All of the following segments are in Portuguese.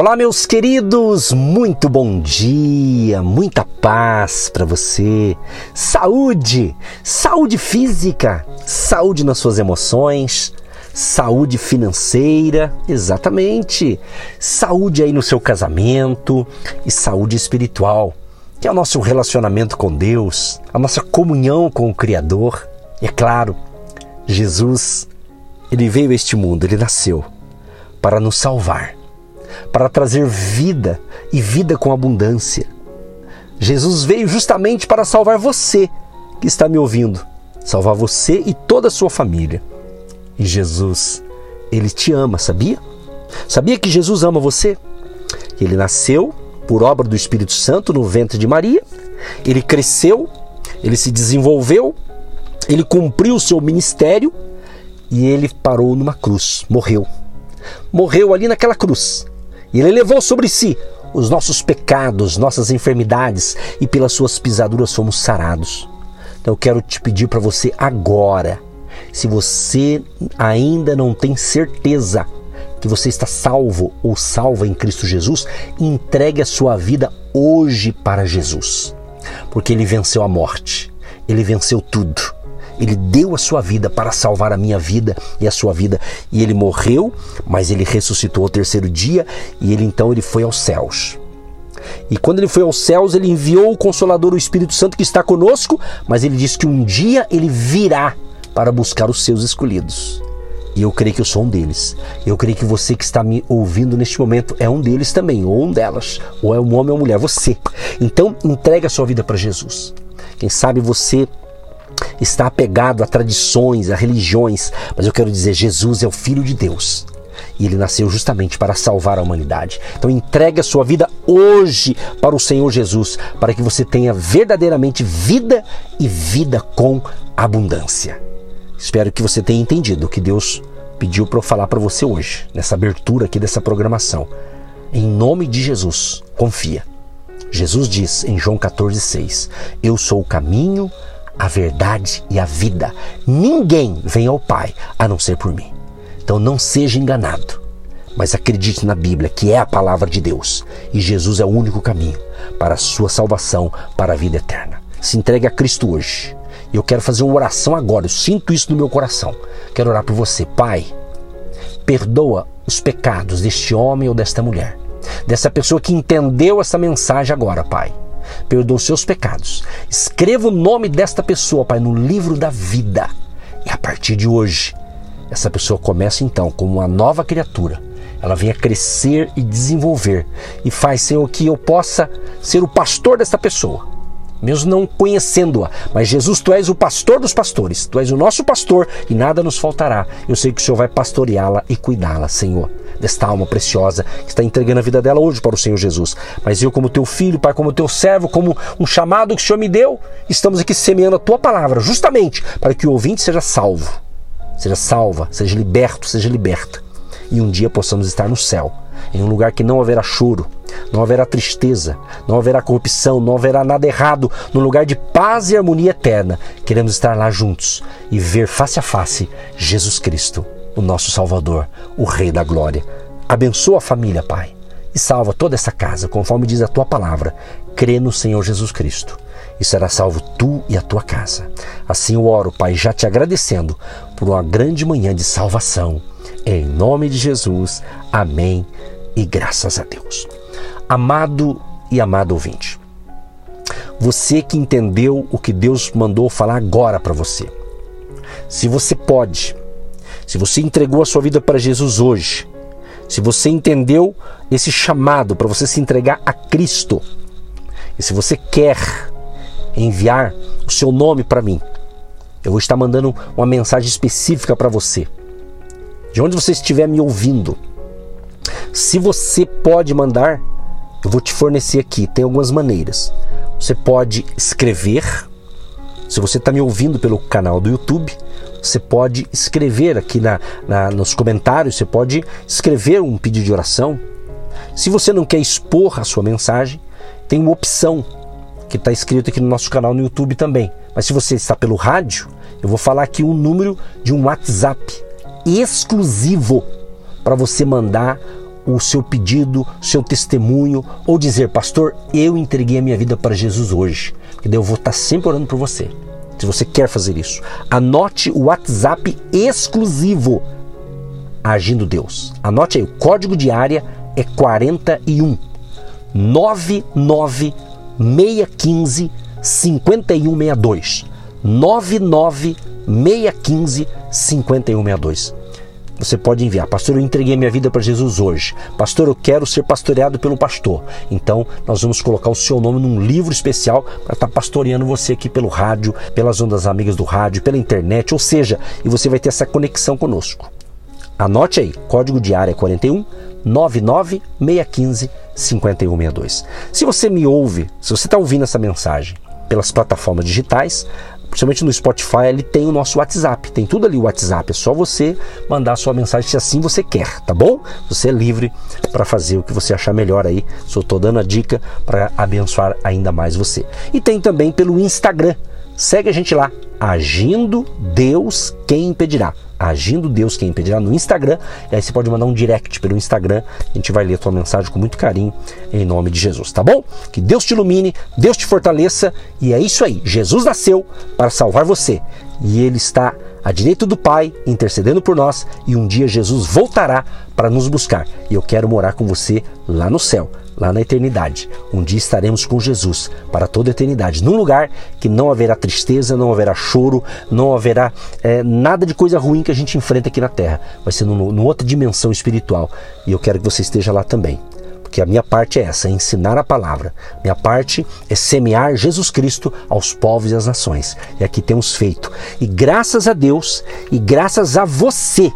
Olá, meus queridos, muito bom dia, muita paz para você, saúde, saúde física, saúde nas suas emoções, saúde financeira, exatamente, saúde aí no seu casamento e saúde espiritual, que é o nosso relacionamento com Deus, a nossa comunhão com o Criador. E é claro, Jesus, ele veio a este mundo, ele nasceu para nos salvar para trazer vida e vida com abundância. Jesus veio justamente para salvar você que está me ouvindo, salvar você e toda a sua família. E Jesus, ele te ama, sabia? Sabia que Jesus ama você? Ele nasceu por obra do Espírito Santo no ventre de Maria, ele cresceu, ele se desenvolveu, ele cumpriu o seu ministério e ele parou numa cruz, morreu. Morreu ali naquela cruz e ele levou sobre si os nossos pecados, nossas enfermidades, e pelas suas pisaduras fomos sarados. Então eu quero te pedir para você agora, se você ainda não tem certeza que você está salvo ou salva em Cristo Jesus, entregue a sua vida hoje para Jesus. Porque ele venceu a morte, ele venceu tudo. Ele deu a sua vida para salvar a minha vida e a sua vida. E ele morreu, mas ele ressuscitou ao terceiro dia e ele então ele foi aos céus. E quando ele foi aos céus, ele enviou o Consolador, o Espírito Santo, que está conosco, mas ele disse que um dia ele virá para buscar os seus escolhidos. E eu creio que eu sou um deles. Eu creio que você que está me ouvindo neste momento é um deles também, ou um delas, ou é um homem ou mulher, você. Então, entregue a sua vida para Jesus. Quem sabe você está apegado a tradições, a religiões, mas eu quero dizer, Jesus é o Filho de Deus. E ele nasceu justamente para salvar a humanidade. Então entregue a sua vida hoje para o Senhor Jesus, para que você tenha verdadeiramente vida e vida com abundância. Espero que você tenha entendido o que Deus pediu para eu falar para você hoje, nessa abertura aqui dessa programação. Em nome de Jesus, confia. Jesus diz em João 14,6: Eu sou o caminho, a verdade e a vida. Ninguém vem ao Pai a não ser por mim. Então não seja enganado, mas acredite na Bíblia, que é a palavra de Deus, e Jesus é o único caminho para a sua salvação, para a vida eterna. Se entregue a Cristo hoje. E eu quero fazer uma oração agora, eu sinto isso no meu coração. Quero orar por você, Pai. Perdoa os pecados deste homem ou desta mulher, dessa pessoa que entendeu essa mensagem agora, Pai perdoa os seus pecados. Escreva o nome desta pessoa, Pai, no livro da vida. E a partir de hoje, essa pessoa começa então como uma nova criatura. Ela vem a crescer e desenvolver e faz, Senhor, que eu possa ser o pastor dessa pessoa mesmo não conhecendo-a. Mas Jesus, tu és o pastor dos pastores, tu és o nosso pastor e nada nos faltará. Eu sei que o Senhor vai pastoreá-la e cuidá-la, Senhor, desta alma preciosa que está entregando a vida dela hoje para o Senhor Jesus. Mas eu, como teu filho, Pai, como teu servo, como um chamado que o Senhor me deu, estamos aqui semeando a tua palavra, justamente para que o ouvinte seja salvo, seja salva, seja liberto, seja liberta. E um dia possamos estar no céu em um lugar que não haverá choro, não haverá tristeza, não haverá corrupção, não haverá nada errado, num lugar de paz e harmonia eterna. Queremos estar lá juntos e ver face a face Jesus Cristo, o nosso Salvador, o Rei da Glória. Abençoa a família, Pai, e salva toda essa casa, conforme diz a tua palavra. Crê no Senhor Jesus Cristo e será salvo tu e a tua casa. Assim eu oro, Pai, já te agradecendo por uma grande manhã de salvação. Em nome de Jesus, amém e graças a Deus. Amado e amado ouvinte, você que entendeu o que Deus mandou falar agora para você, se você pode, se você entregou a sua vida para Jesus hoje, se você entendeu esse chamado para você se entregar a Cristo, e se você quer enviar o seu nome para mim, eu vou estar mandando uma mensagem específica para você. De onde você estiver me ouvindo. Se você pode mandar, eu vou te fornecer aqui. Tem algumas maneiras. Você pode escrever. Se você está me ouvindo pelo canal do YouTube, você pode escrever aqui na, na, nos comentários, você pode escrever um pedido de oração. Se você não quer expor a sua mensagem, tem uma opção que está escrito aqui no nosso canal no YouTube também. Mas se você está pelo rádio, eu vou falar aqui um número de um WhatsApp exclusivo para você mandar o seu pedido, seu testemunho ou dizer, pastor, eu entreguei a minha vida para Jesus hoje. Porque eu vou estar sempre orando por você. Se você quer fazer isso, anote o WhatsApp exclusivo Agindo Deus. Anote aí, o código de área é 41 99 615 5162. 99 615 5162. Você pode enviar, pastor, eu entreguei minha vida para Jesus hoje. Pastor, eu quero ser pastoreado pelo pastor. Então, nós vamos colocar o seu nome num livro especial para estar tá pastoreando você aqui pelo rádio, pelas ondas amigas do rádio, pela internet, ou seja, e você vai ter essa conexão conosco. Anote aí, código de área 41 99 615 5162. Se você me ouve, se você está ouvindo essa mensagem pelas plataformas digitais, principalmente no Spotify, ele tem o nosso WhatsApp. Tem tudo ali o WhatsApp. É só você mandar sua mensagem se assim você quer, tá bom? Você é livre para fazer o que você achar melhor aí. Só estou dando a dica para abençoar ainda mais você. E tem também pelo Instagram. Segue a gente lá, Agindo Deus Quem Impedirá. Agindo Deus Quem Impedirá no Instagram. E aí você pode mandar um direct pelo Instagram. A gente vai ler a tua mensagem com muito carinho em nome de Jesus, tá bom? Que Deus te ilumine, Deus te fortaleça. E é isso aí. Jesus nasceu para salvar você. E ele está à direita do Pai, intercedendo por nós, e um dia Jesus voltará para nos buscar. E eu quero morar com você lá no céu, lá na eternidade. Um dia estaremos com Jesus para toda a eternidade, num lugar que não haverá tristeza, não haverá choro, não haverá é, nada de coisa ruim que a gente enfrenta aqui na terra. Vai ser numa outra dimensão espiritual. E eu quero que você esteja lá também porque a minha parte é essa, é ensinar a palavra. Minha parte é semear Jesus Cristo aos povos e às nações. E aqui temos feito. E graças a Deus e graças a você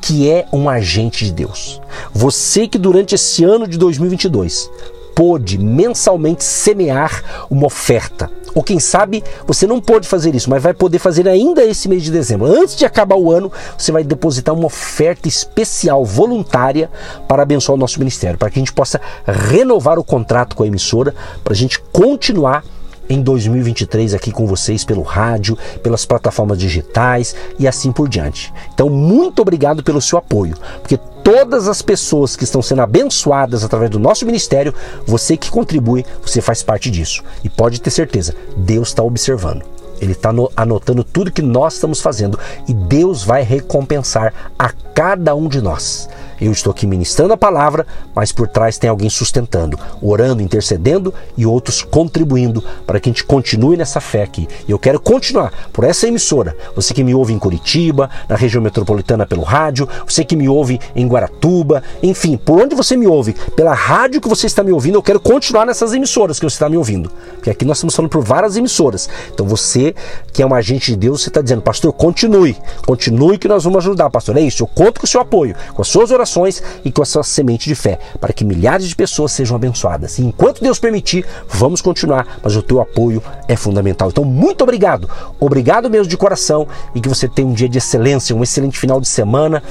que é um agente de Deus. Você que durante esse ano de 2022 pôde mensalmente semear uma oferta. Ou quem sabe você não pôde fazer isso, mas vai poder fazer ainda esse mês de dezembro. Antes de acabar o ano, você vai depositar uma oferta especial, voluntária, para abençoar o nosso ministério, para que a gente possa renovar o contrato com a emissora, para a gente continuar em 2023 aqui com vocês pelo rádio, pelas plataformas digitais e assim por diante. Então, muito obrigado pelo seu apoio, porque todas as pessoas que estão sendo abençoadas através do nosso ministério, você que contribui, você faz parte disso. E pode ter certeza, Deus está observando. Ele está anotando tudo que nós estamos fazendo e Deus vai recompensar a cada um de nós. Eu estou aqui ministrando a palavra, mas por trás tem alguém sustentando, orando, intercedendo e outros contribuindo para que a gente continue nessa fé aqui. E eu quero continuar por essa emissora. Você que me ouve em Curitiba, na região metropolitana pelo rádio, você que me ouve em Guaratuba, enfim, por onde você me ouve, pela rádio que você está me ouvindo, eu quero continuar nessas emissoras que você está me ouvindo. Porque aqui nós estamos falando por várias emissoras. Então você que é um agente de Deus, você está dizendo, pastor, continue, continue que nós vamos ajudar, pastor. É isso, eu conto com o seu apoio, com as suas orações e com a sua semente de fé, para que milhares de pessoas sejam abençoadas. E enquanto Deus permitir, vamos continuar, mas o teu apoio é fundamental. Então, muito obrigado. Obrigado mesmo de coração e que você tenha um dia de excelência, um excelente final de semana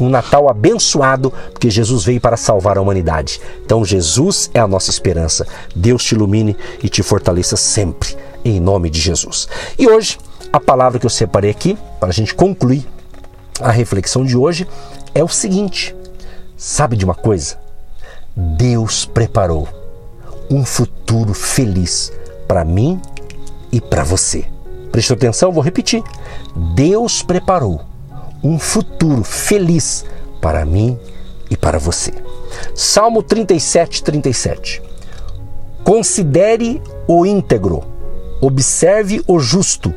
um Natal abençoado, porque Jesus veio para salvar a humanidade. Então, Jesus é a nossa esperança. Deus te ilumine e te fortaleça sempre, em nome de Jesus. E hoje, a palavra que eu separei aqui, para a gente concluir a reflexão de hoje, é o seguinte: sabe de uma coisa? Deus preparou um futuro feliz para mim e para você. Prestou atenção? Vou repetir. Deus preparou um futuro feliz para mim e para você. Salmo 37, 37. Considere o íntegro, observe o justo.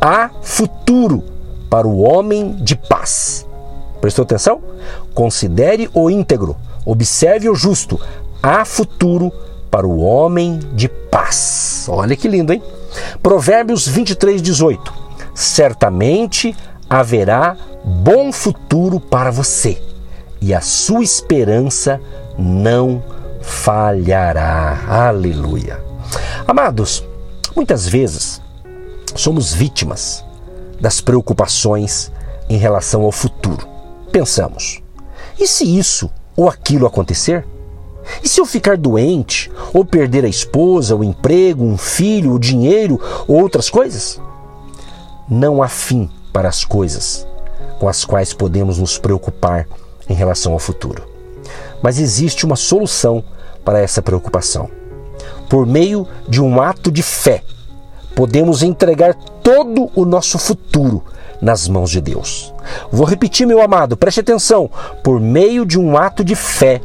Há futuro para o homem de paz. Prestou atenção? Considere o íntegro, observe o justo. Há futuro para o homem de paz. Olha que lindo, hein? Provérbios 23, 18. Certamente haverá bom futuro para você e a sua esperança não falhará. Aleluia. Amados, muitas vezes somos vítimas das preocupações em relação ao futuro. Pensamos: e se isso ou aquilo acontecer? E se eu ficar doente, ou perder a esposa, o emprego, um filho, o dinheiro ou outras coisas? Não há fim para as coisas com as quais podemos nos preocupar em relação ao futuro. Mas existe uma solução para essa preocupação. Por meio de um ato de fé, podemos entregar todo o nosso futuro nas mãos de Deus. Vou repetir, meu amado, preste atenção. Por meio de um ato de fé,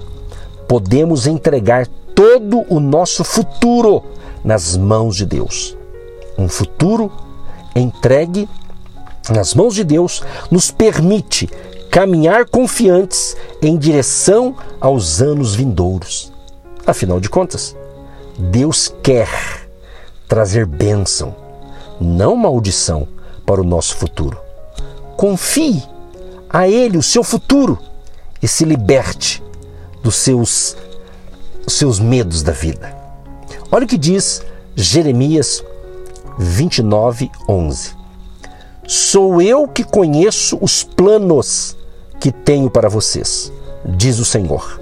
podemos entregar todo o nosso futuro nas mãos de Deus. Um futuro entregue nas mãos de Deus nos permite caminhar confiantes em direção aos anos vindouros. Afinal de contas, Deus quer trazer bênção, não maldição, para o nosso futuro. Confie a Ele o seu futuro e se liberte dos seus, seus medos da vida. Olha o que diz Jeremias 29, 11. Sou eu que conheço os planos que tenho para vocês, diz o Senhor.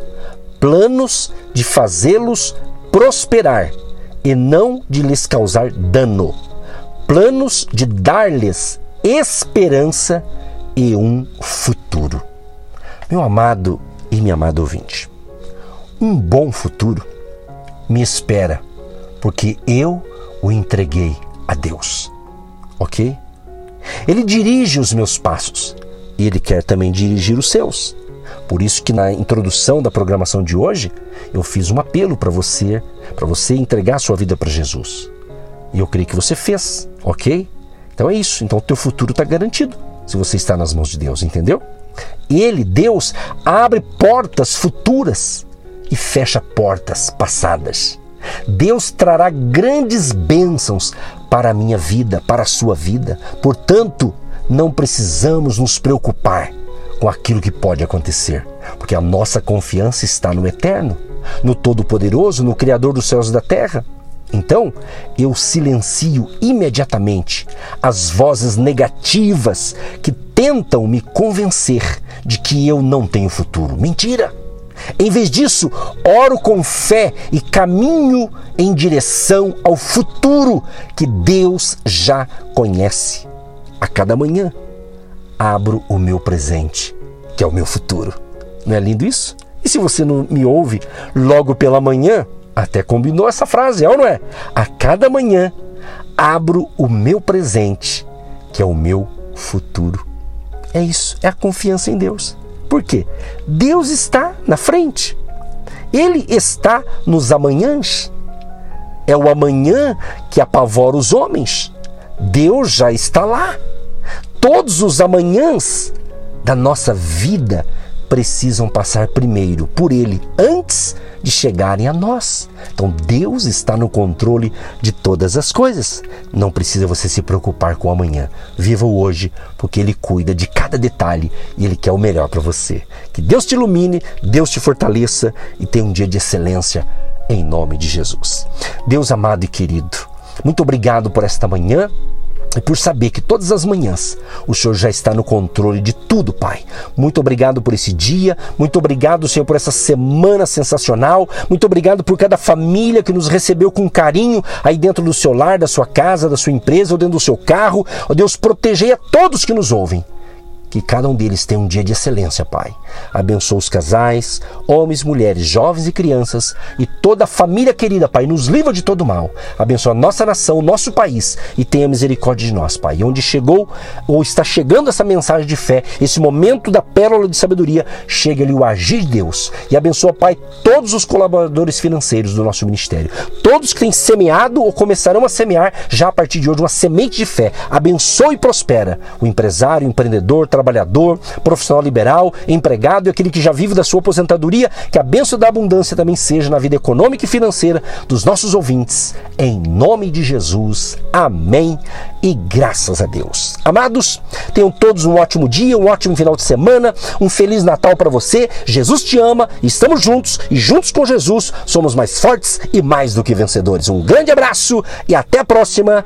Planos de fazê-los prosperar e não de lhes causar dano. Planos de dar-lhes esperança e um futuro. Meu amado e minha amada ouvinte, um bom futuro me espera, porque eu o entreguei a Deus. Ok? Ele dirige os meus passos e ele quer também dirigir os seus. Por isso que na introdução da programação de hoje, eu fiz um apelo para você, para você entregar sua vida para Jesus. E eu creio que você fez, ok? Então é isso. Então o teu futuro está garantido se você está nas mãos de Deus, entendeu? Ele, Deus, abre portas futuras e fecha portas passadas. Deus trará grandes bênçãos para a minha vida, para a sua vida. Portanto, não precisamos nos preocupar com aquilo que pode acontecer, porque a nossa confiança está no Eterno, no Todo-Poderoso, no Criador dos céus e da terra. Então, eu silencio imediatamente as vozes negativas que tentam me convencer de que eu não tenho futuro. Mentira! Em vez disso, oro com fé e caminho em direção ao futuro que Deus já conhece. A cada manhã, abro o meu presente, que é o meu futuro. Não é lindo isso? E se você não me ouve logo pela manhã, até combinou essa frase, é ou não é? A cada manhã, abro o meu presente, que é o meu futuro. É isso, é a confiança em Deus. Por quê? Deus está na frente. Ele está nos amanhãs. É o amanhã que apavora os homens. Deus já está lá. Todos os amanhãs da nossa vida precisam passar primeiro por Ele, antes de chegarem a nós. Então Deus está no controle de todas as coisas. Não precisa você se preocupar com amanhã. Viva o hoje, porque Ele cuida de cada detalhe e Ele quer o melhor para você. Que Deus te ilumine, Deus te fortaleça e tenha um dia de excelência em nome de Jesus. Deus amado e querido, muito obrigado por esta manhã e por saber que todas as manhãs o Senhor já está no controle de tudo, Pai. Muito obrigado por esse dia, muito obrigado, Senhor, por essa semana sensacional, muito obrigado por cada família que nos recebeu com carinho aí dentro do seu lar, da sua casa, da sua empresa ou dentro do seu carro. Ó Deus, protegei a todos que nos ouvem Que cada um deles tenha um dia de excelência, Pai. Abençoa os casais, homens, mulheres, jovens e crianças e toda a família querida, Pai. Nos livra de todo mal. Abençoa nossa nação, o nosso país e tenha misericórdia de nós, Pai. E onde chegou ou está chegando essa mensagem de fé, esse momento da pérola de sabedoria, chega ali o agir de Deus. E abençoa, Pai, todos os colaboradores financeiros do nosso ministério. Todos que têm semeado ou começarão a semear já a partir de hoje uma semente de fé. Abençoa e prospera o empresário, o empreendedor, trabalhador, profissional liberal, empregado e aquele que já vive da sua aposentadoria, que a bênção da abundância também seja na vida econômica e financeira dos nossos ouvintes. Em nome de Jesus. Amém. E graças a Deus. Amados, tenham todos um ótimo dia, um ótimo final de semana, um feliz Natal para você. Jesus te ama, estamos juntos e juntos com Jesus somos mais fortes e mais do que vencedores. Um grande abraço e até a próxima.